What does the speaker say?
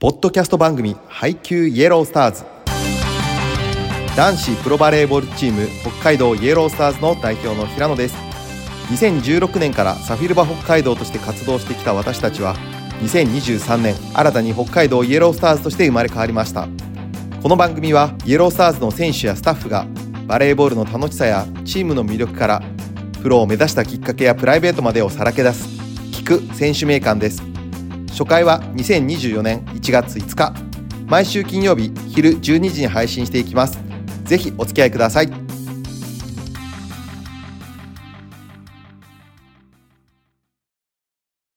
ポッドキャスト番組配給イエロースターズ。男子プロバレーボールチーム北海道イエロースターズの代表の平野です。2016年からサフィルバ北海道として活動してきた私たちは2023年新たに北海道イエロースターズとして生まれ変わりました。この番組はイエロースターズの選手やスタッフがバレーボールの楽しさやチームの魅力からプロを目指したきっかけやプライベートまでをさらけ出す聞く選手名鑑です。初回は2024年1月5日。毎週金曜日昼12時に配信していきます。ぜひお付き合いください。